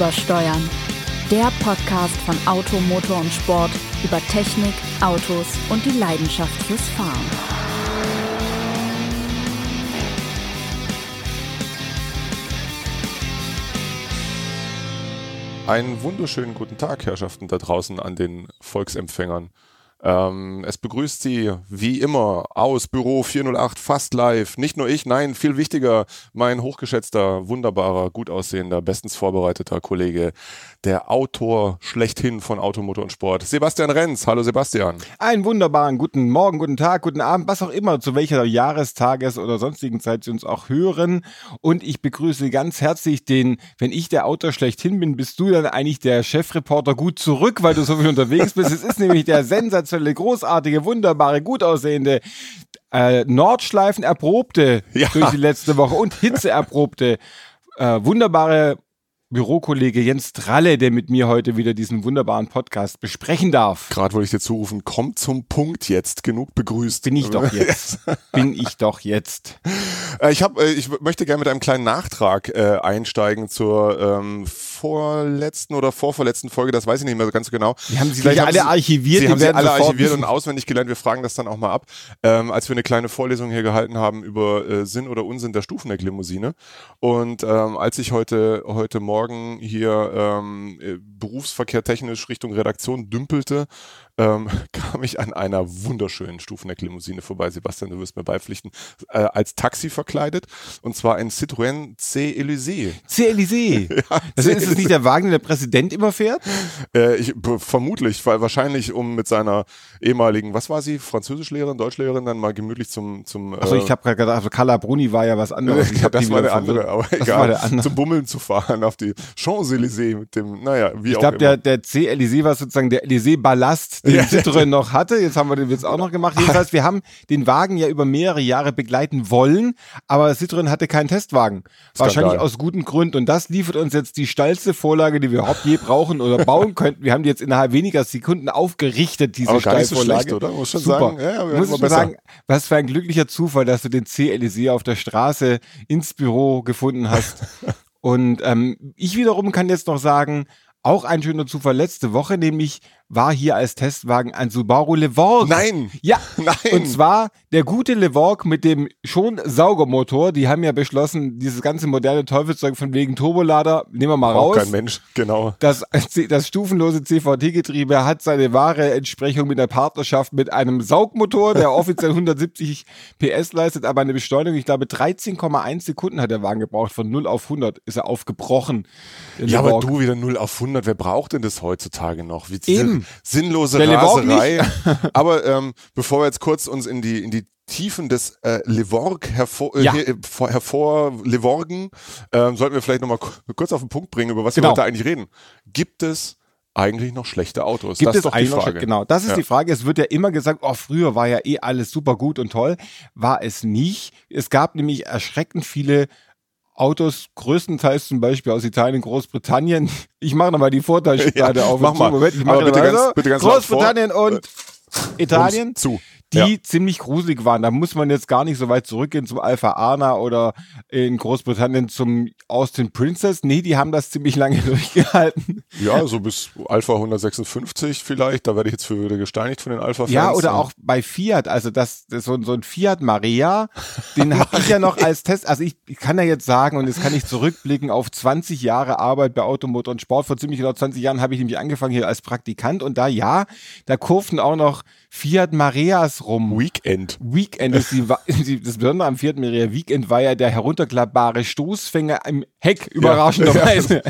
Übersteuern. Der Podcast von Auto, Motor und Sport über Technik, Autos und die Leidenschaft fürs Fahren. Einen wunderschönen guten Tag, Herrschaften da draußen an den Volksempfängern. Ähm, es begrüßt Sie wie immer aus Büro 408 fast live. Nicht nur ich, nein, viel wichtiger, mein hochgeschätzter, wunderbarer, gut aussehender, bestens vorbereiteter Kollege, der Autor schlechthin von Automotor und Sport, Sebastian Renz. Hallo Sebastian. Einen wunderbaren guten Morgen, guten Tag, guten Abend, was auch immer, zu welcher Jahrestages oder sonstigen Zeit Sie uns auch hören. Und ich begrüße ganz herzlich den, wenn ich der Autor schlechthin bin, bist du dann eigentlich der Chefreporter gut zurück, weil du so viel unterwegs bist. Es ist nämlich der sensationelle, großartige, wunderbare, gut aussehende, äh, Nordschleifen erprobte Ja. durch die letzte Woche und Hitze erprobte, äh, wunderbare Bürokollege Jens Tralle, der mit mir heute wieder diesen wunderbaren Podcast besprechen darf. Gerade wollte ich dir zurufen, komm zum Punkt jetzt, genug begrüßt. Bin ich doch jetzt. Bin ich doch jetzt. Äh, Ich, hab, äh, ich möchte gerne mit einem kleinen Nachtrag äh, einsteigen zur ähm, vorletzten oder vorvorletzten Folge, das weiß ich nicht mehr so ganz genau. Wir haben sie Vielleicht alle archiviert, Sie die haben sie alle archiviert und auswendig gelernt. Wir fragen das dann auch mal ab. Ähm, als wir eine kleine Vorlesung hier gehalten haben über äh, Sinn oder Unsinn der Stufenecklimousine. Und ähm, als ich heute, heute Morgen hier ähm, äh, Berufsverkehr technisch Richtung Redaktion dümpelte, ähm, kam ich an einer wunderschönen Stufenecklimousine vorbei. Sebastian, du wirst mir beipflichten, äh, als Taxi verkleidet. Und zwar ein Citroën C. Elysée. C. Elysée. also ist es nicht der Wagen, den der Präsident immer fährt? Äh, ich, vermutlich, weil wahrscheinlich um mit seiner ehemaligen, was war sie, Französischlehrerin, Deutschlehrerin, dann mal gemütlich zum zum. Achso, ich habe gerade gedacht, also Carla Bruni war ja was anderes. Ich hab das war der andere, aber Das egal. war der andere. Zum Bummeln zu fahren auf die Champs-Élysées mit dem, naja, wie Ich auch glaube, immer. der, der C. Elysée war sozusagen der Den Ja. Citroën noch hatte. Jetzt haben wir den jetzt auch noch gemacht. Jedenfalls, wir haben den Wagen ja über mehrere Jahre begleiten wollen, aber Citroën hatte keinen Testwagen. Wahrscheinlich aus guten Gründen. Und das liefert uns jetzt die steilste Vorlage, die wir überhaupt je brauchen oder bauen könnten. Wir haben die jetzt innerhalb weniger Sekunden aufgerichtet, diese Aber nicht so Steilvorlage. schlecht, oder? Muss schon Super. sagen. Ja, Muss schon sagen, was für ein glücklicher Zufall, dass du den C. Elysée auf der Straße ins Büro gefunden hast. Und ähm, ich wiederum kann jetzt noch sagen, auch ein schöner Zufall letzte Woche, nämlich war hier als Testwagen ein Subaru Levorg. Nein! Ja, Nein! und zwar der gute Levorg mit dem schon Saugermotor. Die haben ja beschlossen, dieses ganze moderne Teufelszeug von wegen Turbolader, nehmen wir mal Auch raus. kein Mensch, genau. Das, das stufenlose CVT-Getriebe hat seine wahre Entsprechung mit der Partnerschaft mit einem Saugmotor, der offiziell 170 PS leistet, aber eine Beschleunigung, ich glaube 13,1 Sekunden hat der Wagen gebraucht. Von 0 auf 100 ist er aufgebrochen. Ja, aber du wieder 0 auf 100, wer braucht denn das heutzutage noch? Wie Eben. Sinnlose Der Raserei. aber ähm, bevor wir jetzt kurz uns in die, in die Tiefen des äh, Levorg hervor, äh, Ja. äh, vor, hervor Levorgen, ähm, sollten wir vielleicht nochmal kurz auf den Punkt bringen, über was Genau. wir heute eigentlich reden. Gibt es eigentlich noch schlechte Autos? Gibt das es ist doch die eigentlich noch- Frage. Genau, das ist Ja. die Frage. Es wird ja immer gesagt, oh, früher war ja eh alles super gut und toll. War es nicht. Es gab nämlich erschreckend viele Autos, größtenteils zum Beispiel aus Italien, Großbritannien. Ich mache nochmal die Vorteilsschublade Ja, auf. mach mal. Moment, ich mache bitte ganz- bitte ganz Großbritannien und Italien. Rums zu. Die Ja. ziemlich gruselig waren. Da muss man jetzt gar nicht so weit zurückgehen zum Alpha Ana oder in Großbritannien zum Austin Princess. Nee, die haben das ziemlich lange durchgehalten. Ja, so bis Alpha 156 vielleicht. Da werde ich jetzt für wieder gesteinigt von den Alpha-Fans. Ja, oder auch bei Fiat, also das, das so, ein- so ein Fiat Maria, den habe ich ja noch als Test, also ich, ich kann ja jetzt sagen und jetzt kann ich zurückblicken auf 20 Jahre Arbeit bei Automotor und Sport. Vor ziemlich genau 20 Jahren habe ich nämlich angefangen hier als Praktikant und da ja, da kurften auch noch Fiat Marias rum. Weekend. Weekend ist die, das Besondere am Fiat Maria Weekend war ja der herunterklappbare Stoßfänger im Heck, überraschenderweise.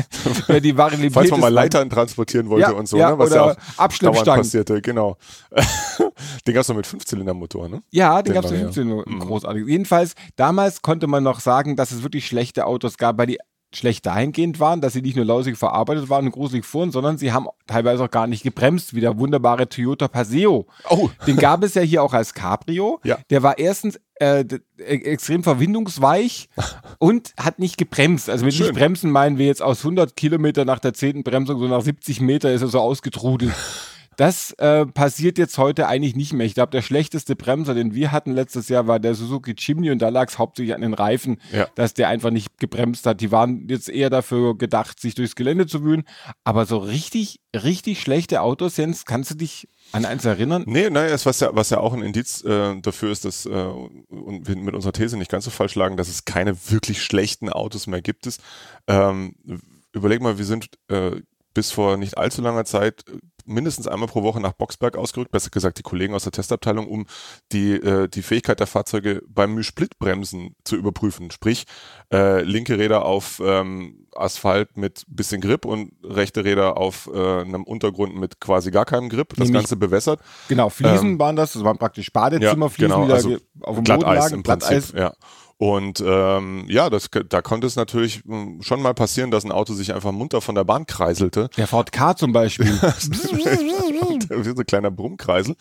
Ja, die Variabilität Falls man mal Leitern transportieren wollte Ja, und so, ja, ne? was oder ja auch Abschleppstangen. passierte, genau. Den gab es noch mit Fünfzylindermotor, ne? Ja, den Den gab es. 15 nur Mhm. großartig. Jedenfalls, damals konnte man noch sagen, dass es wirklich schlechte Autos gab, weil die schlecht dahingehend waren, dass sie nicht nur lausig verarbeitet waren und gruselig fuhren, sondern sie haben teilweise auch gar nicht gebremst, wie der wunderbare Toyota Paseo. Oh. Den gab es ja hier auch als Cabrio. Ja. Der war erstens äh, e- extrem verwindungsweich und hat nicht gebremst. Also mit Schön. nicht bremsen meinen wir jetzt aus 100 Kilometer nach der zehnten Bremsung, so nach 70 Meter ist er so ausgetrudelt. Das äh, passiert jetzt heute eigentlich nicht mehr. Ich glaube, der schlechteste Bremser, den wir hatten letztes Jahr, war der Suzuki Chimney und da lag es hauptsächlich an den Reifen, Ja. dass der einfach nicht gebremst hat. Die waren jetzt eher dafür gedacht, sich durchs Gelände zu wühlen. Aber so richtig, richtig schlechte Autos, Jens, kannst du dich an eins erinnern? Nee, naja, was ja, was ja auch ein Indiz äh, dafür ist, dass äh, und wir mit unserer These nicht ganz so falsch lagen, dass es keine wirklich schlechten Autos mehr gibt. Es. Ähm, überleg mal, wir sind äh, bis vor nicht allzu langer Zeit äh, mindestens einmal pro Woche nach Boxberg ausgerückt, besser gesagt die Kollegen aus der Testabteilung, um die, äh, die Fähigkeit der Fahrzeuge beim Müh-Splitbremsen zu überprüfen. Sprich, äh, linke Räder auf ähm, Asphalt mit bisschen Grip und rechte Räder auf äh, einem Untergrund mit quasi gar keinem Grip. Das Nämlich- Ganze bewässert. Genau, Fliesen waren das, das waren praktisch Badezimmerfliesen, genau, die da also auf dem Boden Glatteis lagen. im Glatteis. Prinzip, ja. Und ähm, ja, das, da konnte es natürlich mh, schon mal passieren, dass ein Auto sich einfach munter von der Bahn kreiselte. Der Ford K zum Beispiel. Wie so ein kleiner Brummkreisel.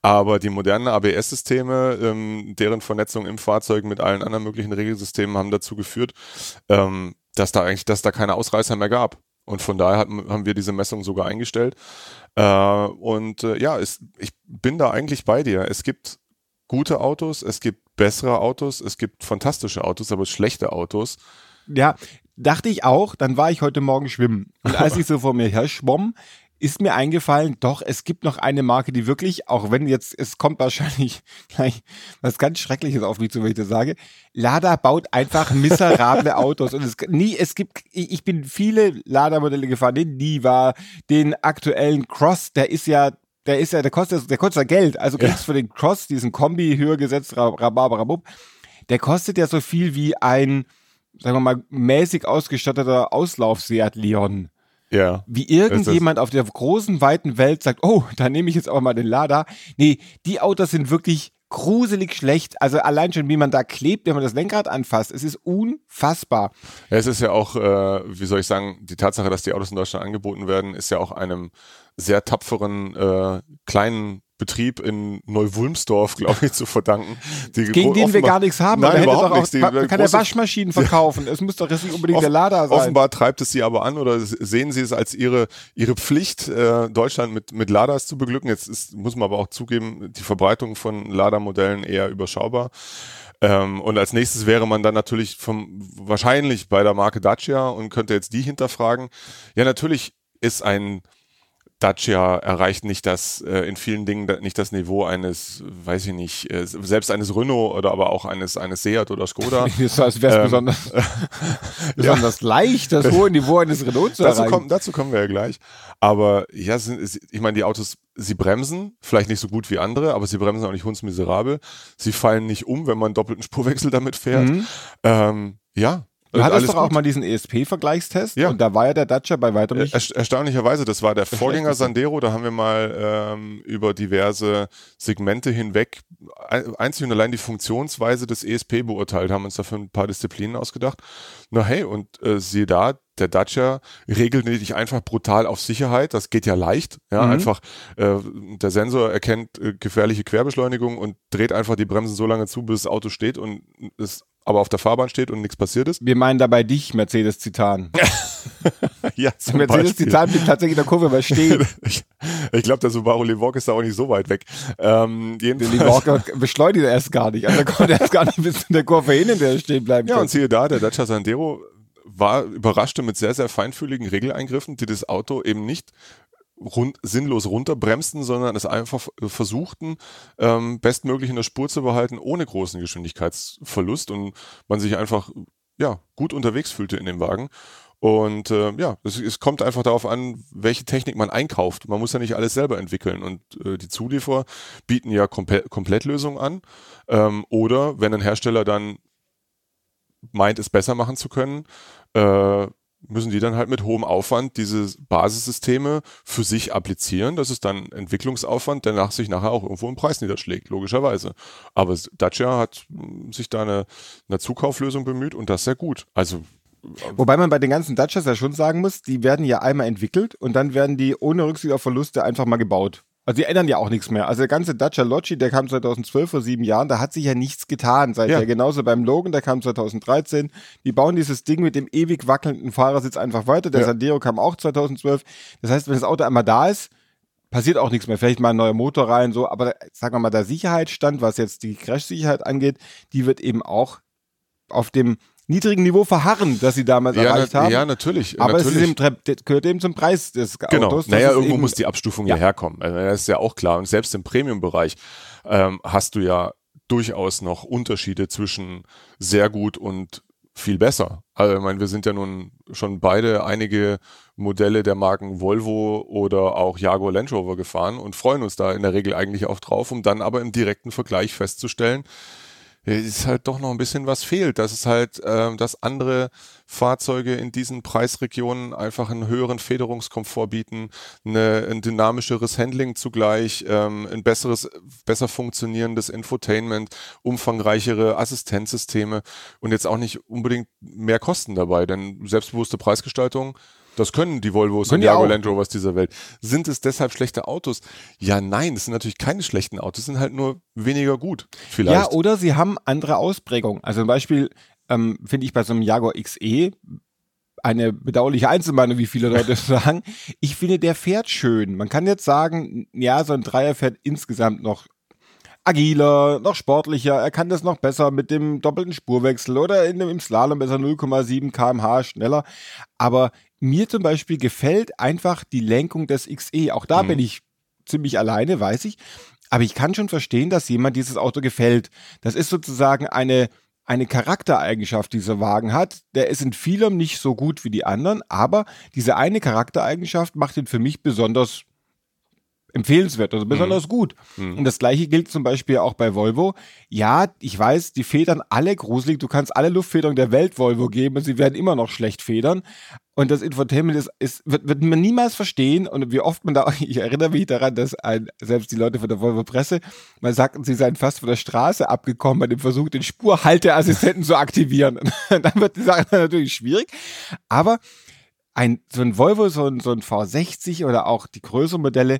Aber die modernen ABS-Systeme, ähm, deren Vernetzung im Fahrzeug mit allen anderen möglichen Regelsystemen haben dazu geführt, ähm, dass da eigentlich, dass da keine Ausreißer mehr gab. Und von daher hatten, haben wir diese Messung sogar eingestellt. Äh, und äh, ja, es, ich bin da eigentlich bei dir. Es gibt gute Autos, es gibt bessere Autos, es gibt fantastische Autos, aber schlechte Autos. Ja, dachte ich auch. Dann war ich heute Morgen schwimmen. Und als ich so vor mir her schwamm, ist mir eingefallen, doch, es gibt noch eine Marke, die wirklich, auch wenn jetzt, es kommt wahrscheinlich gleich was ganz Schreckliches auf mich zu, wenn ich das sage. Lada baut einfach miserable Autos. Und es, nie, es gibt, ich bin viele Lada-Modelle gefahren, den Niva, den aktuellen Cross, der ist ja, der ist ja, der kostet, der kostet ja Geld. Also kriegst für den Cross, diesen Kombi höher gesetzt, Rhabarberabub, der kostet ja so viel wie ein, sagen wir mal, mäßig ausgestatteter Auslauf-Seat Leon. Ja. Wie irgendjemand auf der großen, weiten Welt sagt, oh, da nehme ich jetzt aber mal den Lada. Nee, die Autos sind wirklich gruselig schlecht. Also allein schon, wie man da klebt, wenn man das Lenkrad anfasst. Es ist unfassbar. Ja, es ist ja auch, äh, wie soll ich sagen, die Tatsache, dass die Autos in Deutschland angeboten werden, ist ja auch einem sehr tapferen äh, kleinen Betrieb in Neu-Wulmsdorf, glaube ich, zu verdanken. Gegen den wir gar nichts haben. Nein, überhaupt nichts. Die, man kann ja Waschmaschinen verkaufen. Es muss doch jetzt nicht unbedingt Off- der Lada sein. Offenbar treibt es sie aber an oder sehen sie es als ihre, ihre Pflicht, äh, Deutschland mit, mit Ladas zu beglücken. Jetzt ist, muss man aber auch zugeben, die Verbreitung von Lada-Modellen eher überschaubar. Ähm, und als nächstes wäre man dann natürlich vom, wahrscheinlich bei der Marke Dacia und könnte jetzt die hinterfragen. Ja, natürlich ist ein Dacia erreicht nicht das äh, in vielen Dingen nicht das Niveau eines, weiß ich nicht, äh, selbst eines Renault oder aber auch eines eines Seat oder Skoda. so, als wäre es Ähm, besonders, besonders leicht, das hohe Niveau eines Renault zu dazu, erreichen. kommen, dazu kommen wir ja gleich. Aber ja, sind, ich meine, die Autos, sie bremsen, vielleicht nicht so gut wie andere, aber sie bremsen auch nicht hundsmiserabel. Sie fallen nicht um, wenn man einen doppelten Spurwechsel damit fährt. Mhm. Ähm, ja. Du hattest doch auch gut. mal diesen ESP-Vergleichstest Ja. und da war ja der Dacia bei weitem nicht. Er, erstaunlicherweise, das war der Vorgänger. Sandero, da haben wir mal ähm, über diverse Segmente hinweg ein- einzig und allein die Funktionsweise des ESP beurteilt, haben uns dafür ein paar Disziplinen ausgedacht. Na hey, und äh, siehe da, der Dacia regelt nicht einfach brutal auf Sicherheit, das geht ja leicht, ja, Mhm. einfach äh, der Sensor erkennt äh, gefährliche Querbeschleunigung und dreht einfach die Bremsen so lange zu, bis das Auto steht und es aber auf der Fahrbahn steht und nichts passiert ist. Wir meinen dabei dich, Mercedes Titan. ja, zum Mercedes Beispiel. Titan bleibt tatsächlich in der Kurve mal stehen. ich ich glaube, der Subaru Levorg ist da auch nicht so weit weg. Ähm, Levorg beschleunigt er erst gar nicht. Also er kommt erst gar nicht bis in der Kurve hin, in der er stehen bleiben ja, kann. und siehe da, der Dacia Sandero war überraschte mit sehr, sehr feinfühligen Regeleingriffen, die das Auto eben nicht rund, sinnlos runterbremsten, sondern es einfach versuchten, ähm, bestmöglich in der Spur zu behalten, ohne großen Geschwindigkeitsverlust und man sich einfach ja, gut unterwegs fühlte in dem Wagen. Und äh, ja, es, es kommt einfach darauf an, welche Technik man einkauft. Man muss ja nicht alles selber entwickeln. Und äh, die Zulieferer bieten ja Komple Komplettlösungen an. Ähm, oder wenn ein Hersteller dann meint, es besser machen zu können, äh, müssen die dann halt mit hohem Aufwand diese Basissysteme für sich applizieren. Das ist dann Entwicklungsaufwand, der nach sich nachher auch irgendwo im Preis niederschlägt, logischerweise. Aber Dacia hat mh, sich da eine, eine Zukauflösung bemüht und das sehr gut. Also Wobei man bei den ganzen Dacias ja schon sagen muss, die werden ja einmal entwickelt und dann werden die ohne Rücksicht auf Verluste einfach mal gebaut. Also die ändern ja auch nichts mehr. Also der ganze Dacia Logi, der kam 2012 vor sieben Jahren, da hat sich ja nichts getan seither. Ja. Genauso beim Logan, der kam 2013. Die bauen dieses Ding mit dem ewig wackelnden Fahrersitz einfach weiter. Der Ja. Sandero kam auch 2012. Das heißt, wenn das Auto einmal da ist, passiert auch nichts mehr. Vielleicht mal ein neuer Motor rein, so, aber sagen wir mal, der Sicherheitsstand, was jetzt die Crash-Sicherheit angeht, die wird eben auch auf dem niedrigen Niveau verharren, das sie damals ja, erreicht haben. Ja, natürlich. Aber natürlich. es ist eben, das gehört eben zum Preis des Genau. Autos. Naja, irgendwo muss die Abstufung Ja. herkommen. Also das ist ja auch klar. Und selbst im Premium-Bereich ähm, hast du ja durchaus noch Unterschiede zwischen sehr gut und viel besser. Also ich meine, wir sind ja nun schon beide einige Modelle der Marken Volvo oder auch Jaguar Land Rover gefahren und freuen uns da in der Regel eigentlich auch drauf, um dann aber im direkten Vergleich festzustellen, es ist halt doch noch ein bisschen was fehlt. Das ist halt, ähm, dass andere Fahrzeuge in diesen Preisregionen einfach einen höheren Federungskomfort bieten, eine, ein dynamischeres Handling zugleich, ähm, ein besseres, besser funktionierendes Infotainment, umfangreichere Assistenzsysteme und jetzt auch nicht unbedingt mehr Kosten dabei, denn selbstbewusste Preisgestaltung das können die Volvos Können und die Jaguar. Land Rovers dieser Welt. Sind es deshalb schlechte Autos? Ja, nein, es sind natürlich keine schlechten Autos, sind halt nur weniger gut. Vielleicht. Ja, oder sie haben andere Ausprägungen. Also zum Beispiel ähm, finde ich bei so einem Jaguar XE eine bedauerliche Einzelmeinung, wie viele Leute sagen. Ich finde, der fährt schön. Man kann jetzt sagen, ja, so ein Dreier fährt insgesamt noch agiler, noch sportlicher. Er kann das noch besser mit dem doppelten Spurwechsel oder in dem, im Slalom besser 0,7 kmh schneller. Aber mir zum Beispiel gefällt einfach die Lenkung des XE. Auch da Mhm. bin ich ziemlich alleine, weiß ich. Aber ich kann schon verstehen, dass jemand dieses Auto gefällt. Das ist sozusagen eine, eine Charaktereigenschaft, die dieser Wagen hat. Der ist in vielem nicht so gut wie die anderen, aber diese eine Charaktereigenschaft macht ihn für mich besonders empfehlenswert, also besonders gut. Und das gleiche gilt zum Beispiel auch bei Volvo. Ja, ich weiß, die federn alle gruselig. Du kannst alle Luftfederung der Welt Volvo geben und sie werden immer noch schlecht federn. Und das Infotainment ist, ist wird, wird man niemals verstehen. Und wie oft man da, ich erinnere mich daran, dass ein, selbst die Leute von der Volvo Presse mal sagten, sie seien fast von der Straße abgekommen bei dem Versuch, den Spurhalteassistenten zu aktivieren. Dann wird die Sache natürlich schwierig. Aber ein, so ein Volvo, so ein, so ein V60 oder auch die größeren Modelle,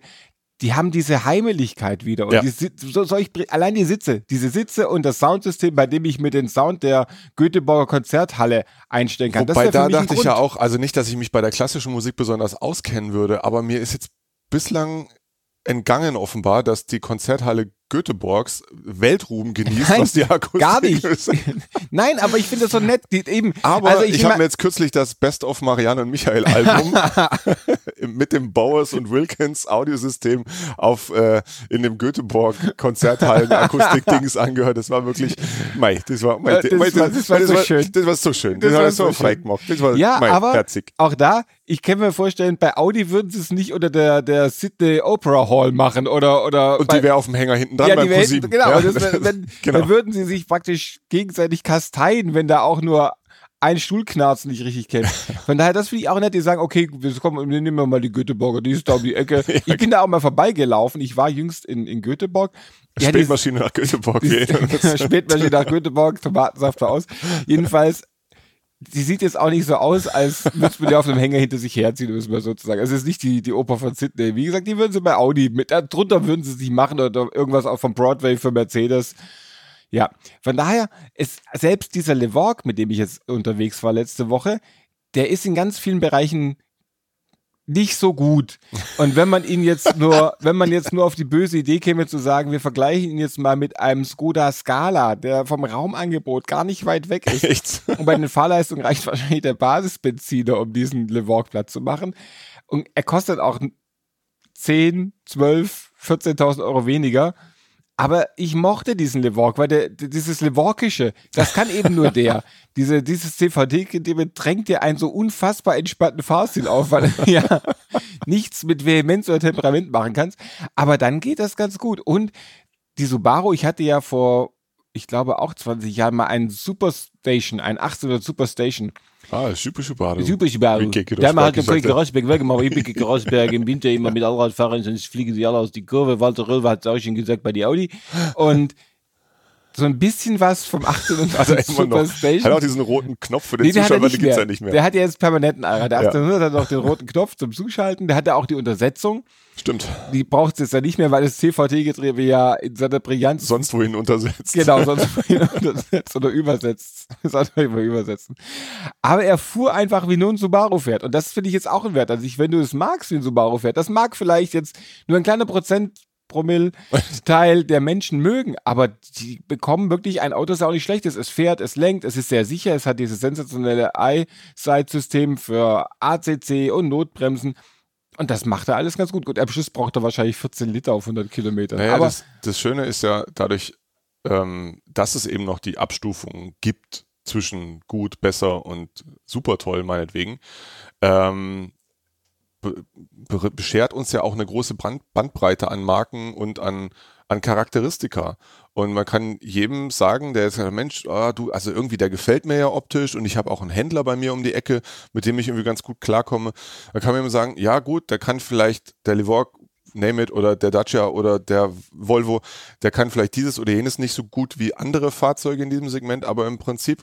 die haben diese Heimeligkeit wieder. Und Ja. die, so, soll ich, allein die Sitze, diese Sitze und das Soundsystem, bei dem ich mir den Sound der Göteborger Konzerthalle einstellen kann. Wobei da dachte ich ja auch, also nicht, dass ich mich bei der klassischen Musik besonders auskennen würde, aber mir ist jetzt bislang entgangen offenbar, dass die Konzerthalle Göteborgs Weltruhm genießt, Nein, was die Akustik Gar nicht. ist. Nein, aber ich finde das so nett. Die, eben, Aber also ich, ich, habe mir jetzt kürzlich das Best of Marianne und Michael Album mit dem Bowers und Wilkins Audiosystem auf äh, in dem Göteborg Konzerthallen Akustik Dings angehört. Das war wirklich, mei, das war, mei, Ja, das war- das war so schön. Das war so schön. Das Das, war so so frei gemacht. Das war Ja, mei, aber herzig. auch da, ich kann mir vorstellen, bei Audi würden sie es nicht unter der, der Sydney Opera Hall machen oder, oder Und die wäre auf dem Hänger hinten dran ja, beim die wären, ProSieben. genau, Ja, das, wenn, genau. dann würden sie sich praktisch gegenseitig kasteien, wenn da auch nur ein Stuhlknarz nicht richtig kennt. Von daher, das finde ich auch nett, die sagen, okay, wir kommen, wir nehmen mal die Göteborger, die ist da um die Ecke. Ich bin da auch mal vorbeigelaufen. Ich war jüngst in, in Göteborg. Ja, die- Spätmaschine nach Göteborg. wir uns. Spätmaschine nach Göteborg, Tomatensaft aus. Jedenfalls, sie sieht jetzt auch nicht so aus, als müsste man die auf einem Hänger hinter sich herziehen, muss man sozusagen. Es ist nicht die, die Oper von Sydney. Wie gesagt, die würden sie bei Audi mit, äh, drunter würden sie es nicht machen oder irgendwas auch vom Broadway für Mercedes. Ja, von daher ist selbst dieser Levorg, mit dem ich jetzt unterwegs war letzte Woche, der ist in ganz vielen Bereichen nicht so gut. Und wenn man ihn jetzt nur, wenn man jetzt nur auf die böse Idee käme zu sagen, wir vergleichen ihn jetzt mal mit einem Skoda Scala, der vom Raumangebot gar nicht weit weg ist. Echt? Und bei den Fahrleistungen reicht wahrscheinlich der Basisbenziner, um diesen Levorg platt zu machen. Und er kostet auch 10, 12, 14.000 Euro weniger. Aber ich mochte diesen Levorg, weil der, dieses Levorkische, das kann eben nur der. Diese, dieses CVD-Gedebe drängt dir einen so unfassbar entspannten Fahrstil auf, weil du ja nichts mit Vehemenz oder Temperament machen kannst. Aber dann geht das ganz gut. Und die Subaru, ich hatte ja vor, ich glaube auch 20 Jahren mal einen Superstation, einen 800 Superstation. Ah, super, super. Super Subaru. Der halt den Rosberg gesagt Rosberg weggemacht. Ich bin Rosberg im Winter immer mit Allradfahrern, sonst fliegen sie alle aus die Kurve. Walter Röll hat es auch schon gesagt bei die Audi. Und so ein bisschen was vom 1800 Also immer noch. Superstation. Hat auch diesen roten Knopf für den Nee, der hat er Zuschauer, nicht den gibt's ja nicht mehr. Der hat ja jetzt permanenten Alter. Der Ja. 1800 hat noch den roten Knopf zum Zuschalten. Der hat ja auch die Untersetzung. Stimmt. Die braucht es jetzt ja nicht mehr, weil das CVT-Getriebe ja in seiner Brillanz Sonst wohin untersetzt. Genau, sonst untersetzt oder übersetzt. Man immer übersetzen. Aber er fuhr einfach wie nur ein Subaru fährt. Und das finde ich jetzt auch ein Wert. Also ich, wenn du es magst, wie ein Subaru fährt, das mag vielleicht jetzt nur ein kleiner Prozentpromille-Teil der Menschen mögen, aber die bekommen wirklich ein Auto, das auch nicht schlecht ist. Es fährt, es lenkt, es ist sehr sicher, es hat dieses sensationelle Eyesight-System für ACC und Notbremsen. Und das macht er alles ganz gut. Gut, am Schluss braucht er wahrscheinlich 14 Liter auf 100 Kilometer. Naja, aber das, das Schöne ist ja dadurch, ähm, dass es eben noch die Abstufungen gibt zwischen gut, besser und super toll, meinetwegen, ähm, be be beschert uns ja auch eine große Brand Bandbreite an Marken und an, an Charakteristika. Und man kann jedem sagen, der jetzt sagt, Mensch, ah, du, also irgendwie, der gefällt mir ja optisch und ich habe auch einen Händler bei mir um die Ecke, mit dem ich irgendwie ganz gut klarkomme. Da kann man ihm sagen, ja gut, der kann vielleicht der Livorg name it, oder der Dacia oder der Volvo, der kann vielleicht dieses oder jenes nicht so gut wie andere Fahrzeuge in diesem Segment, aber im Prinzip,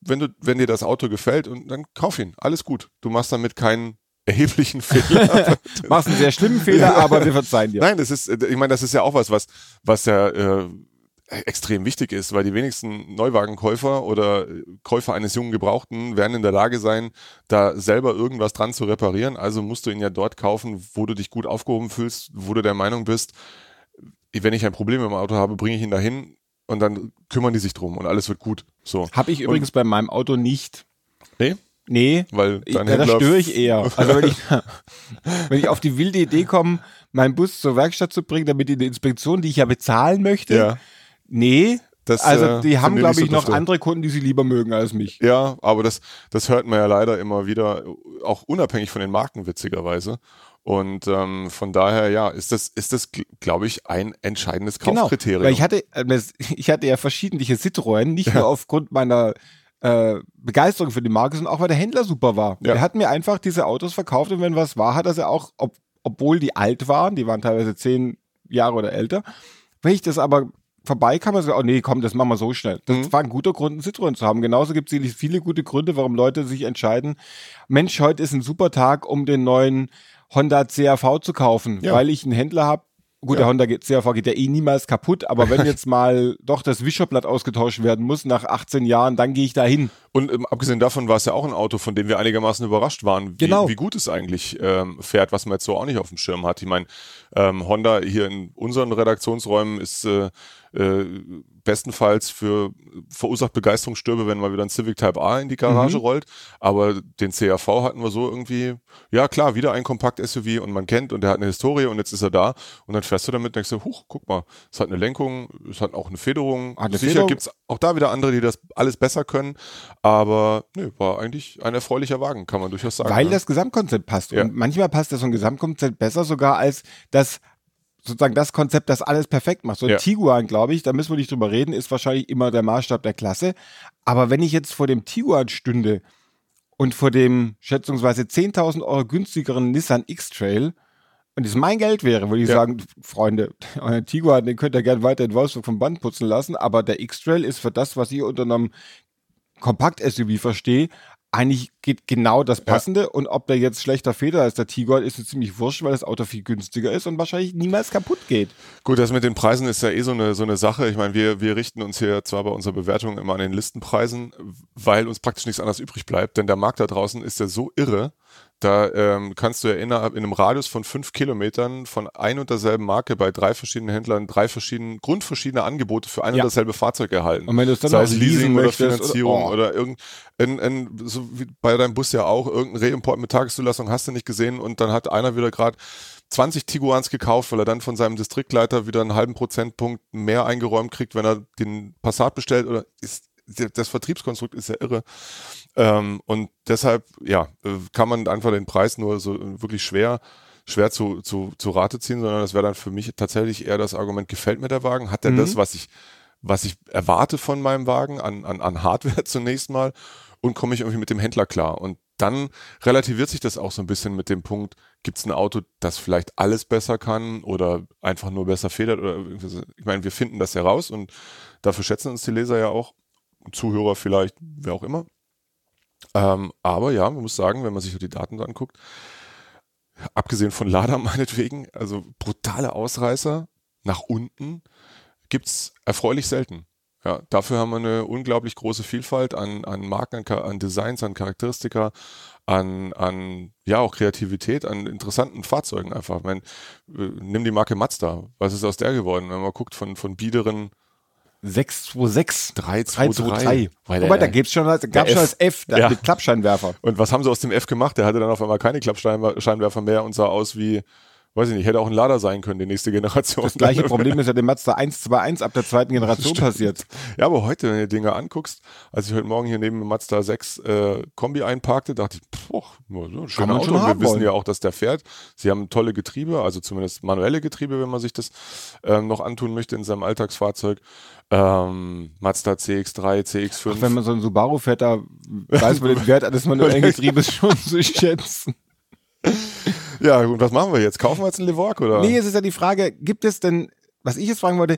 wenn du, wenn dir das Auto gefällt, und dann kauf ihn, alles gut. Du machst damit keinen erheblichen Fehler. machst einen sehr schlimmen Fehler, aber wir verzeihen dir. Nein, das ist, ich meine, das ist ja auch was, was, was ja äh, extrem wichtig ist, weil die wenigsten Neuwagenkäufer oder Käufer eines jungen Gebrauchten werden in der Lage sein, da selber irgendwas dran zu reparieren. Also musst du ihn ja dort kaufen, wo du dich gut aufgehoben fühlst, wo du der Meinung bist, wenn ich ein Problem im Auto habe, bringe ich ihn dahin und dann kümmern die sich drum und alles wird gut. So. Habe ich übrigens bei meinem Auto nicht. Nee? Nee, Weil ich, ja, da störe ich eher. Also wenn ich, wenn ich auf die wilde Idee komme, meinen Bus zur Werkstatt zu bringen, damit die Inspektion, die ich ja bezahlen möchte, Ja. nee. Das, also äh, die haben, finde glaube ich, so noch dufte. andere Kunden, die sie lieber mögen als mich. Ja, aber das, das hört man ja leider immer wieder, auch unabhängig von den Marken, witzigerweise. Und ähm, von daher, ja, ist das, ist das, glaube ich, ein entscheidendes Kaufkriterium. Genau, weil ich hatte, äh, ich hatte ja verschiedentliche Citroën, nicht nur aufgrund meiner äh, Begeisterung für die Marke, sondern auch weil der Händler super war. Ja. Er hat mir einfach diese Autos verkauft und wenn was war, hat er sie auch, ob, obwohl die alt waren, die waren teilweise zehn Jahre oder älter. Wenn ich das aber vorbeikam, also, oh nee, komm, das machen wir so schnell. Das Mhm. war ein guter Grund, einen Citroën zu haben. Genauso gibt es viele gute Gründe, warum Leute sich entscheiden, Mensch, heute ist ein super Tag, um den neuen Honda CRV zu kaufen, Ja. weil ich einen Händler habe. Gut, Ja. der Honda CRV geht ja eh niemals kaputt, aber wenn jetzt mal doch das Wischerblatt ausgetauscht werden muss nach 18 Jahren, dann gehe ich da hin. Und ähm, abgesehen davon war es ja auch ein Auto, von dem wir einigermaßen überrascht waren, wie, Genau. wie gut es eigentlich ähm, fährt, was man jetzt so auch nicht auf dem Schirm hat. Ich meine, ähm, Honda hier in unseren Redaktionsräumen ist äh, äh, bestenfalls für verursacht Begeisterungsstürme, wenn mal wieder ein Civic Type A in die Garage Mhm. rollt. Aber den CRV hatten wir so irgendwie, ja klar, wieder ein Kompakt-SUV und man kennt und der hat eine Historie und jetzt ist er da. Und dann fährst du damit und denkst du, huch, guck mal, es hat eine Lenkung, es hat auch eine Federung. Hat eine Sicher Federung. gibt's auch da wieder andere, die das alles besser können. Aber nö, war eigentlich ein erfreulicher Wagen, kann man durchaus sagen. Weil ne? das Gesamtkonzept passt. Ja. Und manchmal passt das so ein Gesamtkonzept besser sogar als das sozusagen das Konzept, das alles perfekt macht. So ein Ja. Tiguan, glaube ich, da müssen wir nicht drüber reden, ist wahrscheinlich immer der Maßstab der Klasse. Aber wenn ich jetzt vor dem Tiguan stünde und vor dem schätzungsweise 10.000 Euro günstigeren Nissan X-Trail und es mein Geld wäre, würde ich Ja. sagen, Freunde, euer Tiguan, den könnt ihr gerne weiter in Wolfsburg vom Band putzen lassen, aber der X-Trail ist für das, was ich unter einem Kompakt-SUV verstehe, eigentlich geht genau das Passende und ob der jetzt schlechter federt als der Tiguan, ist so ziemlich wurscht, weil das Auto viel günstiger ist und wahrscheinlich niemals kaputt geht. Gut, das mit den Preisen ist ja eh so eine, so eine Sache. Ich meine, wir, wir richten uns hier zwar bei unserer Bewertung immer an den Listenpreisen, weil uns praktisch nichts anderes übrig bleibt, denn der Markt da draußen ist ja so irre. Da ähm, kannst du ja innerhalb in einem Radius von fünf Kilometern von ein und derselben Marke bei drei verschiedenen Händlern drei verschiedene, grundverschiedene Angebote für ein Ja. und dasselbe Fahrzeug erhalten. Und wenn du es dann Sei es Leasing oder möchtest oder- Finanzierung oh. oder irgend, ein, ein, so wie bei deinem Bus ja auch, irgendein Reimport mit Tageszulassung hast du nicht gesehen und dann hat einer wieder gerade 20 Tiguans gekauft, weil er dann von seinem Distriktleiter wieder einen halben Prozentpunkt mehr eingeräumt kriegt, wenn er den Passat bestellt oder ist das Vertriebskonstrukt ist ja irre. Ähm, und deshalb, ja, äh, kann man einfach den Preis nur so wirklich schwer, schwer zu, zu, zu Rate ziehen, sondern das wäre dann für mich tatsächlich eher das Argument, gefällt mir der Wagen? Hat der Mhm. das, was ich, was ich erwarte von meinem Wagen an, an, an Hardware zunächst mal? Und komme ich irgendwie mit dem Händler klar? Und dann relativiert sich das auch so ein bisschen mit dem Punkt, gibt es ein Auto, das vielleicht alles besser kann oder einfach nur besser federt oder ich meine, wir finden das ja raus und dafür schätzen uns die Leser ja auch, Zuhörer vielleicht, wer auch immer. Ähm, aber ja, man muss sagen, wenn man sich die Daten anguckt, abgesehen von Lada meinetwegen, also brutale Ausreißer nach unten gibt's erfreulich selten. Ja, dafür haben wir eine unglaublich große Vielfalt an, an Marken, an, an Designs, an Charakteristika, an, an ja auch Kreativität, an interessanten Fahrzeugen einfach. Ich meine, äh, nimm die Marke Mazda. Was ist aus der geworden? Wenn man guckt von, von biederen 626 323. Wobei, da gibt's schon, gab schon das F Ja. mit Klappscheinwerfer. Und was haben sie aus dem F gemacht? Der hatte dann auf einmal keine Klappscheinwerfer mehr und sah aus wie, weiß ich nicht, hätte auch ein Lader sein können, die nächste Generation. Das gleiche Problem ist ja dem Mazda 121 ab der zweiten Generation passiert. Ja, aber heute, wenn du die Dinge anguckst, als ich heute Morgen hier neben dem Mazda 6 äh, Kombi einparkte, dachte ich, poch, so ein schöner Auto. wir haben wissen wollen. ja auch, dass der fährt. Sie haben tolle Getriebe, also zumindest manuelle Getriebe, wenn man sich das ähm, noch antun möchte in seinem Alltagsfahrzeug. Ähm, Mazda CX3, CX5. Auch wenn man so einen Subaru fährt, da weiß man den Wert eines manuellen Getriebes schon zu schätzen. ja, und was machen wir jetzt? Kaufen wir jetzt einen Levorg oder? Nee, es ist ja die Frage, gibt es denn, was ich jetzt fragen wollte,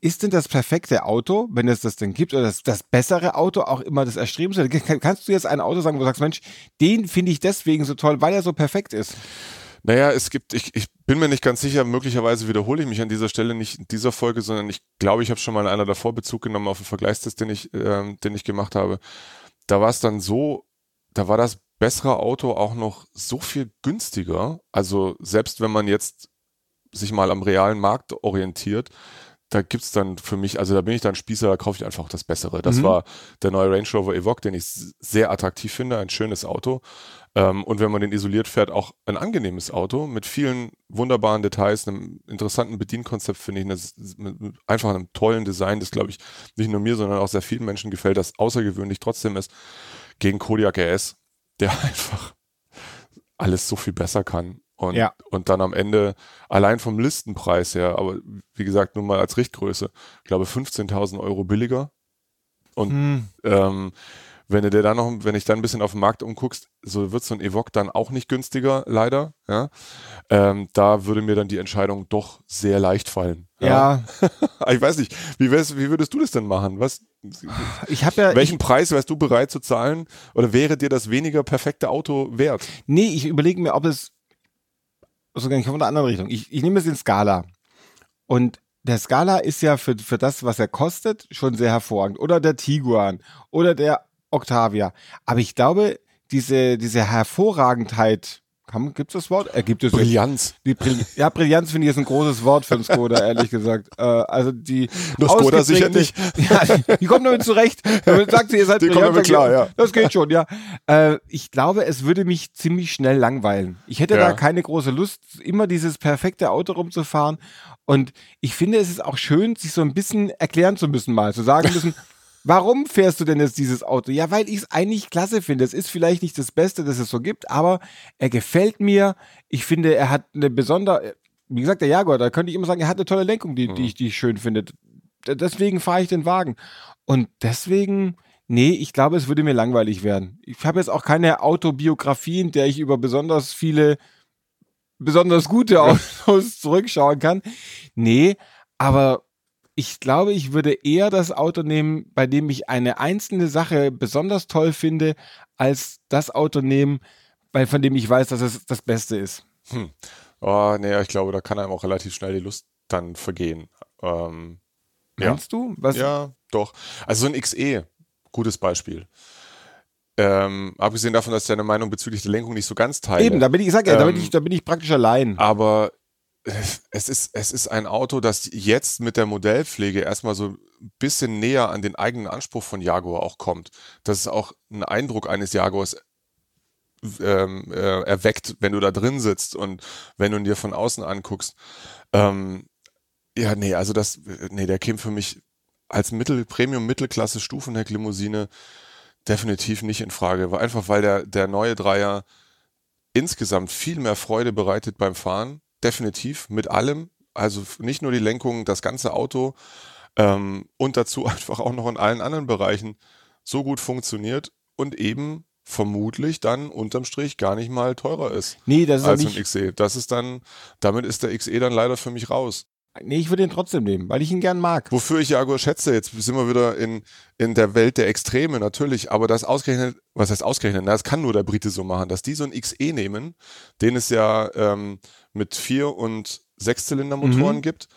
ist denn das perfekte Auto, wenn es das denn gibt, oder das, das bessere Auto auch immer das erstrebenswerte? Kann- Kannst du jetzt ein Auto sagen, wo du sagst, Mensch, den finde ich deswegen so toll, weil er so perfekt ist? Naja, es gibt, ich, ich bin mir nicht ganz sicher, möglicherweise wiederhole ich mich an dieser Stelle nicht in dieser Folge, sondern ich glaube, ich habe schon mal in einer davor Bezug genommen auf den Vergleichstest, den ich, ähm, den ich gemacht habe. Da war es dann so, da war das bessere Auto auch noch so viel günstiger. Also selbst wenn man jetzt sich mal am realen Markt orientiert, da gibt's dann für mich, also da bin ich dann Spießer, da kaufe ich einfach das Bessere. Das Mhm. war der neue Range Rover Evoque, den ich sehr attraktiv finde, ein schönes Auto. Ähm, und wenn man den isoliert fährt, auch ein angenehmes Auto mit vielen wunderbaren Details, einem interessanten Bedienkonzept, finde ich, eine, mit einfach einem tollen Design, das glaube ich nicht nur mir, sondern auch sehr vielen Menschen gefällt, das außergewöhnlich trotzdem ist, gegen Kodiak RS, der einfach alles so viel besser kann. Und, Ja. und dann am Ende allein vom Listenpreis her, aber wie gesagt, nur mal als Richtgröße, ich glaube 15.000 Euro billiger. Und Hm. ähm, wenn du dir dann noch, wenn ich dann ein bisschen auf den Markt umguckst, so wird so ein Evoque dann auch nicht günstiger, leider. Ja, ähm, da würde mir dann die Entscheidung doch sehr leicht fallen. Ja, ich weiß nicht, wie, wie würdest du das denn machen? Was, ich habe ja, welchen Preis wärst du bereit zu zahlen? Oder wäre dir das weniger perfekte Auto wert? Nee, ich überlege mir, ob es sogar ich komme in einer anderen Richtung. Ich, ich nehme jetzt den Scala. Und der Scala ist ja für, für das, was er kostet, schon sehr hervorragend. Oder der Tiguan oder der Octavia. Aber ich glaube, diese, diese Hervorragendheit, gibt es das Wort? Äh, gibt es. Brillanz. Die Brill ja, Brillanz finde ich ist ein großes Wort für einen Skoda, ehrlich gesagt. Äh, also die Nur Skoda sicher ausgeprägte- Ja, die kommt damit zurecht. Damit sagt sie, ihr seid Die kommen brillant, damit sag ich, klar, ja. Das geht schon, ja. Äh, ich glaube, es würde mich ziemlich schnell langweilen. Ich hätte Ja. da keine große Lust, immer dieses perfekte Auto rumzufahren. Und ich finde, es ist auch schön, sich so ein bisschen erklären zu müssen, mal zu sagen müssen, Warum fährst du denn jetzt dieses Auto? Ja, weil ich es eigentlich klasse finde. Es ist vielleicht nicht das Beste, das es so gibt, aber er gefällt mir. Ich finde, er hat eine besondere, wie gesagt, der Jaguar, da könnte ich immer sagen, er hat eine tolle Lenkung, die, die, ich, die ich schön finde. Deswegen fahre ich den Wagen. Und deswegen, nee, ich glaube, es würde mir langweilig werden. Ich habe jetzt auch keine Autobiografie, in der ich über besonders viele, besonders gute Autos zurückschauen kann. Nee, aber ich glaube, ich würde eher das Auto nehmen, bei dem ich eine einzelne Sache besonders toll finde, als das Auto nehmen, bei, von dem ich weiß, dass es das Beste ist. Oh, nee, ich glaube, da kann einem auch relativ schnell die Lust dann vergehen. Ähm, ja. Meinst du? Was? Ja, doch. Also so ein XE, gutes Beispiel. Ähm, abgesehen davon, dass ich deine Meinung bezüglich der Lenkung nicht so ganz teile. Eben, da bin ich, ich sag ja, da, bin Ähm, ich, da bin ich praktisch allein. Aber es ist, es ist ein Auto, das jetzt mit der Modellpflege erstmal so ein bisschen näher an den eigenen Anspruch von Jaguar auch kommt. Dass es auch einen Eindruck eines Jaguars ähm, äh, erweckt, wenn du da drin sitzt und wenn du ihn dir von außen anguckst. Ähm, ja, nee, also das, nee, der käme für mich als Mittel, Premium-Mittelklasse Stufenheck-Limousine definitiv nicht in Frage. Einfach, weil der, der neue Dreier insgesamt viel mehr Freude bereitet beim Fahren. Definitiv mit allem. Also nicht nur die Lenkung, das ganze Auto ähm, und dazu einfach auch noch in allen anderen Bereichen so gut funktioniert und eben vermutlich dann unterm Strich gar nicht mal teurer ist Nee, das ist als ja ein nicht. XE. Das ist dann, damit ist der XE dann leider für mich raus. Nee, ich würde ihn trotzdem nehmen, weil ich ihn gern mag. Wofür ich Jaguar schätze, jetzt sind wir wieder in, in der Welt der Extreme natürlich, aber das ausgerechnet, was heißt ausgerechnet, das kann nur der Brite so machen, dass die so ein XE nehmen, den es ja ähm, mit Vier- und Sechszylindermotoren Mhm. gibt,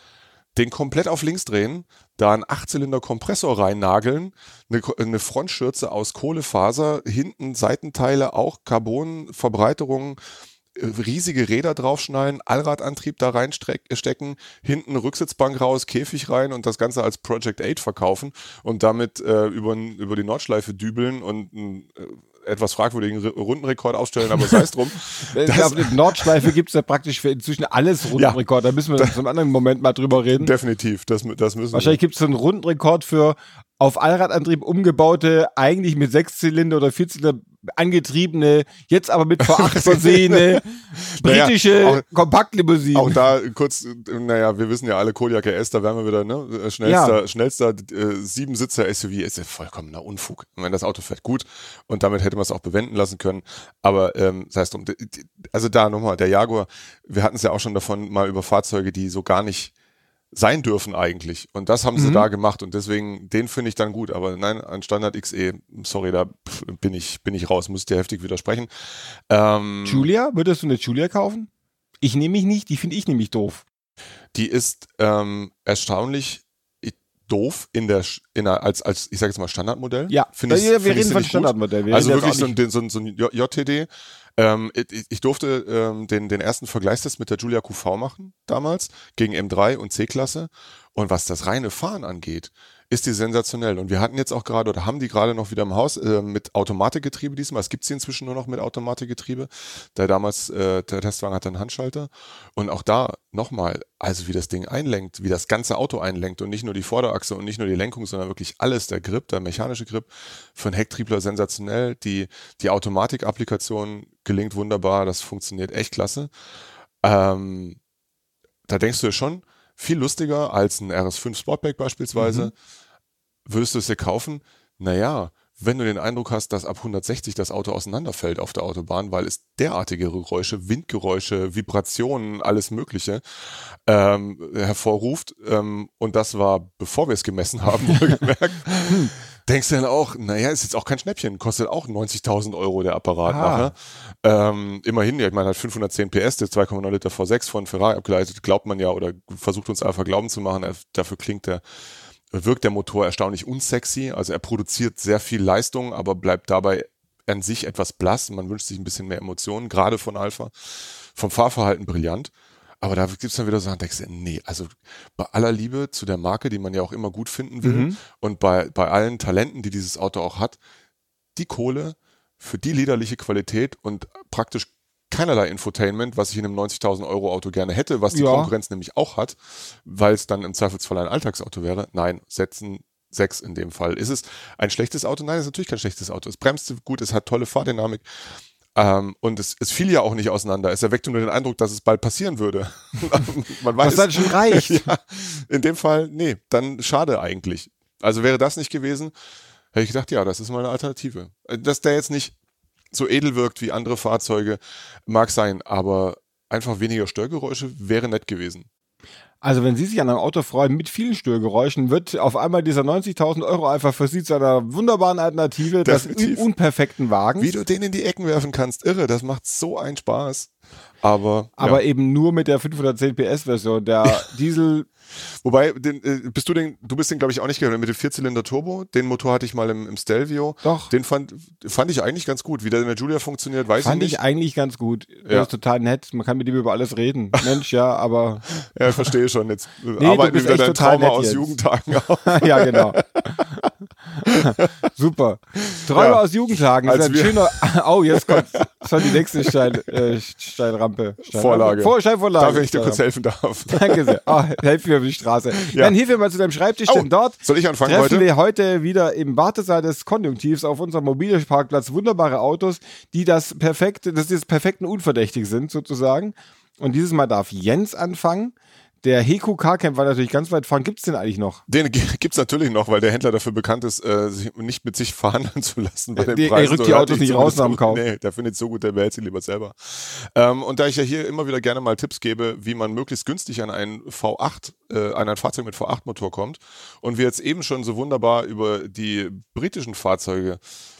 den komplett auf links drehen, da einen Achtzylinder-Kompressor reinnageln, eine, eine Frontschürze aus Kohlefaser, hinten Seitenteile auch Carbon-Verbreiterungen, äh, riesige Räder draufschneiden, Allradantrieb da reinstecken, hinten Rücksitzbank raus, Käfig rein und das Ganze als Project 8 verkaufen und damit äh, über, über die Nordschleife dübeln und einen äh, etwas fragwürdigen R- Rundenrekord aufstellen, aber sei es drum. Ich glaube, in Nordschleife gibt es ja praktisch für inzwischen alles Rundenrekord. Da müssen wir zu einem anderen Moment mal drüber reden. Definitiv, das, das müssen Wahrscheinlich gibt es so einen Rundenrekord für auf Allradantrieb umgebaute, eigentlich mit Sechszylinder oder Vierzylinder angetriebene, jetzt aber mit V8 versehene Naja, britische auch- Kompaktlimousine. Auch da kurz, naja, wir wissen ja alle, Kodiak RS, da wären wir wieder, ne? äh, Schnellster, schnellster äh, Siebensitzer-SUV ist ja vollkommener Unfug. Ich meine, das Auto fährt gut und damit hätte man es auch bewenden lassen können. Aber ähm, sei es drum, d- d- also da nochmal, der Jaguar, wir hatten es ja auch schon davon mal über Fahrzeuge, die so gar nicht sein dürfen eigentlich. Und das haben sie Mhm. da gemacht und deswegen, den finde ich dann gut. Aber nein, ein Standard XE, sorry, da bin ich, bin ich raus, muss ich dir heftig widersprechen. Ähm, Julia, würdest du eine Julia kaufen? Ich nehme mich nicht, die finde ich nämlich doof. die ist ähm, erstaunlich doof in der, in der als, als, ich sage jetzt mal Standardmodell. Ja, Finde ich, ja, wir reden sie von. Standardmodell. Wir Also wirklich so ein, so ein, so ein JTD. Ähm, ich, ich durfte ähm, den, den ersten Vergleichstest mit der Julia QV machen damals gegen M3 und C-Klasse. Und was das reine Fahren angeht, ist die sensationell. Und wir hatten jetzt auch gerade oder haben die gerade noch wieder im Haus äh, mit Automatikgetriebe diesmal. Es gibt sie inzwischen nur noch mit Automatikgetriebe. Der damals, äh, der Testwagen hatte einen Handschalter. Und auch da nochmal, also wie das Ding einlenkt, wie das ganze Auto einlenkt und nicht nur die Vorderachse und nicht nur die Lenkung, sondern wirklich alles, der Grip, der mechanische Grip, für einen Hecktriebler sensationell. Die, die Automatik-Applikation gelingt wunderbar, das funktioniert echt klasse. Ähm, da denkst du dir schon, viel lustiger als ein RS5 Sportback beispielsweise. Mhm. Würdest du es dir kaufen? Naja, wenn du den Eindruck hast, dass ab 160 das Auto auseinanderfällt auf der Autobahn, weil es derartige Geräusche, Windgeräusche, Vibrationen, alles Mögliche ähm, hervorruft. Ähm, und das war, bevor wir es gemessen haben, wohlgemerkt. Denkst du dann auch, naja, ist jetzt auch kein Schnäppchen, kostet auch 90.000 Euro der Apparat Ah. nachher. Ähm, immerhin, ja, ich meine, hat 510 PS, der 2,9 Liter V6 von Ferrari abgeleitet, glaubt man ja oder versucht uns einfach glauben zu machen, dafür klingt der, wirkt der Motor erstaunlich unsexy, also er produziert sehr viel Leistung, aber bleibt dabei an sich etwas blass, man wünscht sich ein bisschen mehr Emotionen, gerade von Alpha, vom Fahrverhalten brillant. Aber da gibt's dann wieder so, denkst du, nee, also bei aller Liebe zu der Marke, die man ja auch immer gut finden will, Mhm. und bei, bei allen Talenten, die dieses Auto auch hat, die Kohle für die liederliche Qualität und praktisch keinerlei Infotainment, was ich in einem 90.000 Euro Auto gerne hätte, was die Ja. Konkurrenz nämlich auch hat, weil es dann im Zweifelsfall ein Alltagsauto wäre. Nein, setzen sechs in dem Fall. Ist es ein schlechtes Auto? Nein, es ist natürlich kein schlechtes Auto. Es bremst gut, es hat tolle Fahrdynamik. Ähm, und es, es fiel ja auch nicht auseinander. Es erweckte nur den Eindruck, dass es bald passieren würde. Man weiß, Was dann schon reicht. ja, in dem Fall, nee, dann schade eigentlich. Also wäre das nicht gewesen, hätte ich gedacht, ja, das ist mal eine Alternative. Äh, Dass der jetzt nicht so edel wirkt wie andere Fahrzeuge, mag sein, aber einfach weniger Störgeräusche wäre nett gewesen. Also wenn Sie sich an einem Auto freuen mit vielen Störgeräuschen, wird auf einmal dieser 90.000 Euro einfach für Sie zu einer wunderbaren Alternative des Definitiv. unperfekten Wagens. Wie du den in die Ecken werfen kannst, irre, das macht so einen Spaß. Aber, aber ja. eben nur mit der 510 PS Version. Der Diesel, wobei, den, äh, bist du den, du bist den glaube ich auch nicht gegangen mit dem Vierzylinder Turbo. Den Motor hatte ich mal im, im Stelvio. doch, Den fand, fand ich eigentlich ganz gut. Wie der in der Julia funktioniert, weiß fand ich ich nicht. eigentlich ganz gut. Ja. ist total nett. Man kann mit ihm über alles reden. Mensch, ja, aber Ja, verstehe schon. Jetzt du arbeiten wir bist wieder dein total Trauma aus jetzt. Jugendtagen auf. ja, genau. Super. Träume Ja. aus Jugendtagen. Das Als ist ein schöner. Oh, jetzt kommt schon die nächste Stein, äh, Steinrampe. Steinrampe. Vorlage. Vor, Steinvorlage. Darf, ich dir kurz helfen darf. Danke sehr. Oh, helf mir über die Straße. Ja. Dann hilf mir mal zu deinem Schreibtisch, Oh, denn dort Soll ich anfangen treffen heute? wir heute wieder im Wartesaal des Konjunktivs auf unserem Mobilparkplatz wunderbare Autos, die das perfekte, das des perfekten Unverdächtig sind, sozusagen. Und dieses Mal darf Jens anfangen, Der Heku Carcamp war natürlich ganz weit vorn. Gibt es den eigentlich noch? Den gibt es natürlich noch, weil der Händler dafür bekannt ist, äh, sich nicht mit sich verhandeln zu lassen bei den Der- Preisen. er rückt die Autos nicht raus nach dem Kauf. Nee, der findet so gut, der behält sie lieber selber. Ähm, und da ich ja hier immer wieder gerne mal Tipps gebe, wie man möglichst günstig an einen V8, äh, an ein Fahrzeug mit V8-Motor kommt und wir jetzt eben schon so wunderbar über die britischen Fahrzeuge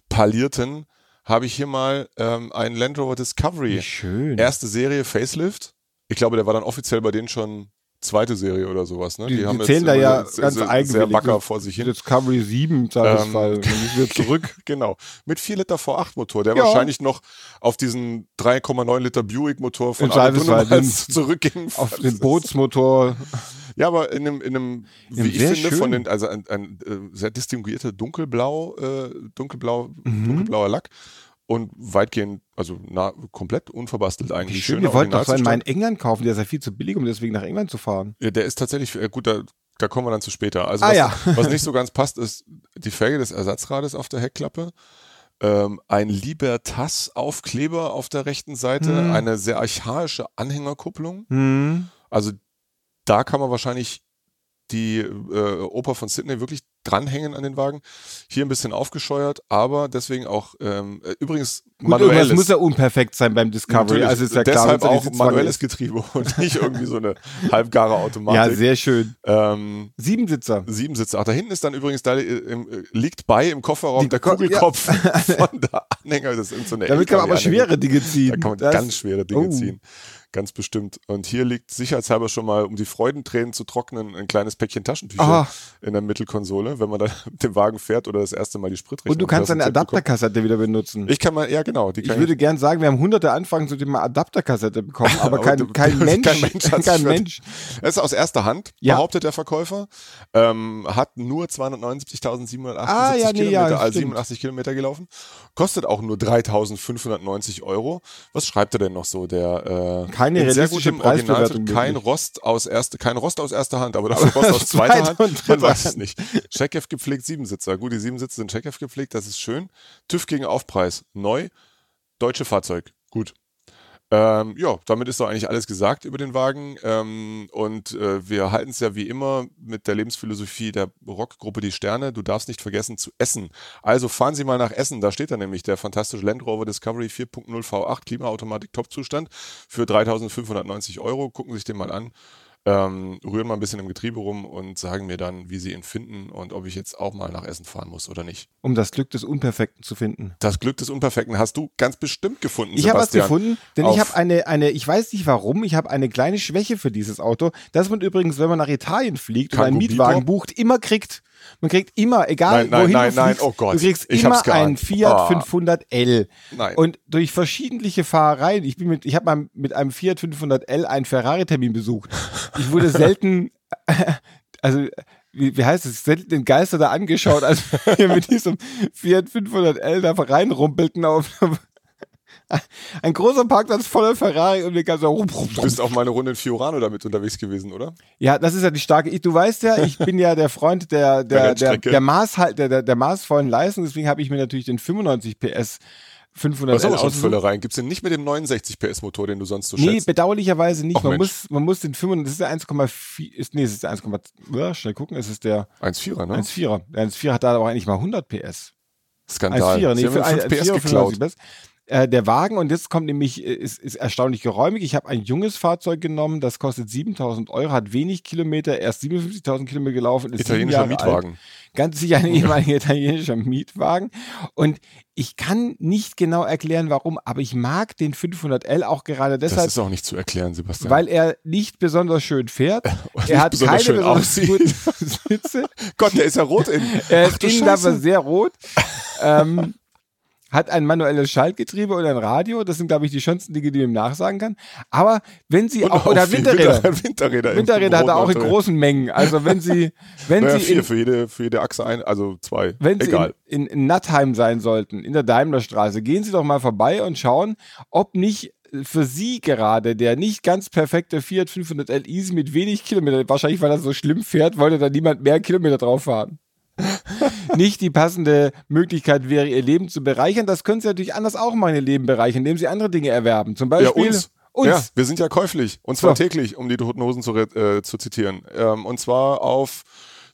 parlierten, habe ich hier mal ähm, einen Land Rover Discovery. schön. Erste Serie Facelift. Ich glaube, der war dann offiziell bei denen schon zweite Serie oder sowas. Ne? Die- die haben zählen da ja sehr, ganz sehr, sehr wacker vor sich hin. Discovery 7 im Zweifelsfall. Ähm, müssen wir zurück. Genau. Mit 4 Liter V8-Motor, der Ja. wahrscheinlich noch auf diesen 3,9 Liter von Arne Zweifelsfall Dunnemals den- zurückging. Auf den Bootsmotor. Ja, aber in einem, in einem wie Einem ich finde, von schönen. den, also ein, ein äh, sehr distinguierter dunkelblau, äh, dunkelblau, Mhm. dunkelblauer Lack und weitgehend, also na, komplett unverbastelt eigentlich. Schön, wir wollten doch so einen mal in. England kaufen. Der ist ja viel zu billig, um deswegen nach England zu fahren. Ja, der ist tatsächlich, äh, gut, da, da kommen wir dann zu später. Also Ah, was, ja. was nicht so ganz passt, ist die Felge des Ersatzrades auf der Heckklappe. Ähm, ein Libertas-Aufkleber auf der rechten Seite, Hm. eine sehr archaische Anhängerkupplung. Hm. Also da kann man wahrscheinlich die äh, Oper von Sydney wirklich dranhängen an den Wagen. Hier ein bisschen aufgescheuert, aber deswegen auch ähm, äh, übrigens Gut, irgendwas manuelles. muss ja unperfekt sein beim Discovery. Natürlich, Also ist ja klar, deshalb ja die auch manuelles. Getriebe und nicht irgendwie so eine halbgare Ja, Automatik. sehr schön. ähm, Siebensitzer. Sieben Sitze. Ach, da hinten ist dann übrigens, da äh, äh, liegt bei im Kofferraum Die der Ko- Kugelkopf von der Anhänger. Das ist so eine Damit kann man aber schwere Dinge ziehen. Da kann man Das- ganz schwere Dinge Oh. ziehen. Ganz bestimmt. Und hier liegt sicherheitshalber schon mal, um die Freudentränen zu trocknen, ein kleines Päckchen Taschentücher Ah. in der Mittelkonsole, wenn man dann mit dem Wagen fährt oder das erste Mal die Spritrechnung Und du kannst deine. Adapterkassette wieder benutzen. Ich kann mal, ja genau. Ich würde gern sagen, wir haben hunderte Anfragen zu dem Adapterkassette bekommen, aber Aber kein, kein Mensch. kein Mensch kein. Mensch. Es ist aus erster Hand, Ja. behauptet der Verkäufer. Ähm, hat nur 279.778 Ah, ja, nee, Kilometer, ja, also stimmt. 87 Kilometer gelaufen. Kostet auch nur 3.590 Euro. Was schreibt er denn noch so? Der äh, Keine in sehr gutem Original- Kein. Rost aus erste, kein Rost aus erster Hand, aber dafür Rost aus zweiter Hand. Man weiß es nicht. Checkev gepflegt Siebensitzer. Gut, die Siebensitzer sind Checkev gepflegt, das ist schön. TÜV gegen Aufpreis. Neu. Deutsche Fahrzeug. Gut. Ähm, ja, damit ist doch eigentlich alles gesagt über den Wagen. Ähm, und äh, wir halten es ja wie immer mit der Lebensphilosophie der Rockgruppe Die Sterne. Du darfst nicht vergessen zu essen. Also fahren Sie mal nach Essen. Da steht dann nämlich der fantastische Land Rover Discovery 4.0 V8 Klimaautomatik Topzustand für 3.590 Euro. Gucken Sie sich den mal an. Ähm, rühren mal ein bisschen im Getriebe rum und sagen mir dann, wie sie ihn finden und ob ich jetzt auch mal nach Essen fahren muss oder nicht. Um das Glück des Unperfekten zu finden. Das Glück des Unperfekten hast du ganz bestimmt gefunden, Ich habe was gefunden, denn Auf- ich habe eine, eine, ich weiß nicht warum, ich habe eine kleine Schwäche für dieses Auto, das man übrigens, wenn man nach Italien fliegt und einen? Mietwagen bucht, immer kriegt. Man kriegt immer, egal Nein, nein, wohin nein, du nein, fliegst, oh Gott, du kriegst immer einen Fiat Ah. 500L. Nein. Und durch verschiedentliche Fahrereien, ich bin mit, ich habe mal mit einem Fiat 500L einen Ferrari-Termin besucht. Ich wurde selten, also wie, wie heißt es, selten den Geister da angeschaut, als wir mit diesem Fiat 500L da reinrumpelten auf ein großer Parkplatz voller Ferrari und wir ganz so Du bist auch mal eine Runde in Fiorano damit unterwegs gewesen, oder? ja, das ist ja die starke. Ich, du weißt ja, ich bin ja der Freund der der der, Rennstrecke. der Maßhalt der, der, der maßvollen Leistung. Deswegen habe ich mir natürlich den 95 PS 500 Das ist ausgesucht. Völlereien. Gibt es den nicht mit dem 69 PS Motor, den du sonst so Nee, schätzt? bedauerlicherweise nicht. Man, Mensch. muss, man muss den 500, das ist der 1,4, ist, nee, es ist der 1, ja, schnell gucken, es ist der 1,4er, ne? 1,4er. Der 1,4er hat da aber eigentlich mal 100 PS. Skandal. 1,4er, nee, Sie für ihm ein- 5 PS 1,4er, geklaut. 95 PS. Äh, der Wagen, und jetzt kommt nämlich, äh, ist, ist erstaunlich geräumig. Ich habe ein junges Fahrzeug genommen, das kostet 7000 Euro, hat wenig Kilometer, erst 57.000 Kilometer gelaufen. Ist Italienischer Mietwagen. Alt. Ganz sicher ein ehemaliger italienischer Mietwagen. Und ich kann nicht genau erklären, warum, aber ich mag den 500L auch gerade Das deshalb, ist auch nicht zu erklären, Sebastian. weil er nicht besonders schön fährt. nicht er hat besonders keine besonders guten Sitze. Gott, der ist ja rot in. Er Ach ist innen aber sehr rot. ähm, hat ein manuelles Schaltgetriebe und ein Radio. Das sind, glaube ich, die schönsten Dinge, die man ihm nachsagen kann. Aber wenn Sie Und auch, oder Winterräder. Winter- Winterräder. Winterräder hat er auch in großen Mengen. Also wenn Sie, wenn Naja, Sie vier in, für jede, für jede Achse ein, also zwei. wenn Sie Egal. in, in, in Nattheim sein sollten, in der Daimlerstraße, gehen Sie doch mal vorbei und schauen, ob nicht für Sie gerade der nicht ganz perfekte Fiat 500L Easy mit wenig Kilometer, wahrscheinlich weil er so schlimm fährt, wollte da niemand mehr Kilometer drauf fahren. nicht die passende Möglichkeit wäre, ihr Leben zu bereichern. Das können Sie natürlich anders auch machen, ihr Leben bereichern, indem Sie andere Dinge erwerben. Zum Ja, Beispiel uns. uns. Ja, wir sind ja käuflich. Und zwar So. täglich, um die Toten Hosen zu, äh, zu zitieren. Ähm, und zwar auf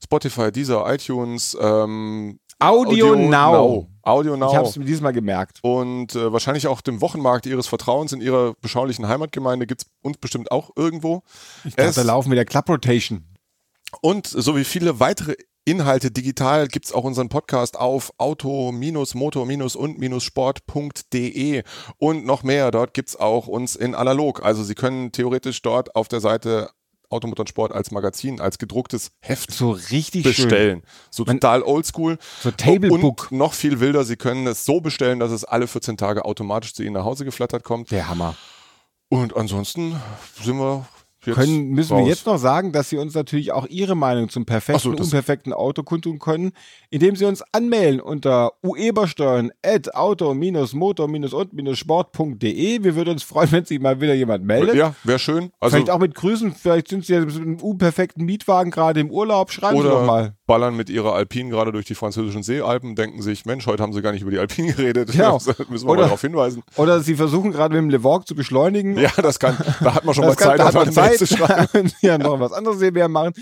Spotify, Deezer, iTunes, ähm, Audio, Now. Audio Now. Ich habe es mir diesmal gemerkt. und äh, wahrscheinlich auch dem Wochenmarkt Ihres Vertrauens in Ihrer beschaulichen Heimatgemeinde gibt es uns bestimmt auch irgendwo. Ich Es- da laufen wieder Club Rotation. Und so wie viele weitere Inhalte digital gibt's auch unseren Podcast auf auto-motor-und-sport.de und noch mehr. Dort gibt's auch uns in analog. Also Sie können theoretisch dort auf der Seite Automotor und Sport als Magazin, als gedrucktes Heft So richtig bestellen. So Man- total oldschool. So Tablebook. Und noch viel wilder, Sie können es so bestellen, dass es alle 14 Tage automatisch zu Ihnen nach Hause geflattert kommt. schön. Der Hammer. Und ansonsten sind wir jetzt Können, müssen raus. wir jetzt noch sagen, dass Sie uns natürlich auch Ihre Meinung zum perfekten, so, unperfekten Auto kundtun können, indem Sie uns anmelden unter uebersteuern at auto-motor-und-sport.de. Wir würden uns freuen, wenn sich mal wieder jemand meldet. Ja, wäre schön. Also vielleicht auch mit Grüßen, vielleicht sind Sie ja mit einem unperfekten Mietwagen gerade im Urlaub. Schreiben Sie doch mal. Ballern mit ihrer Alpine gerade durch die französischen Seealpen, denken sich, Mensch, heute haben sie gar nicht über die Alpine geredet. Ja. Müssen wir Oder- mal darauf hinweisen. Oder Sie versuchen gerade mit dem Levorg zu beschleunigen. Ja, das kann, da hat man schon mal Zeit, da hat man Zeit, zu schreiben. ja, noch was anderes hier mehr machen.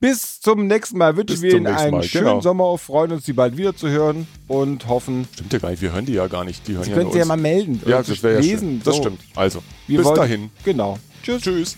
Bis zum nächsten Mal wünschen wir Ihnen einen Mal, schönen genau. Sommer, freuen uns, Sie bald wieder zu hören und hoffen, Stimmt ja gar nicht, wir hören die ja gar nicht. Die hören Sie ja können sich ja mal melden. Ja, oder das wäre ja lesen. schön. Das so. stimmt. Also, Wir bis wollen- dahin. Genau. Tschüss. Tschüss.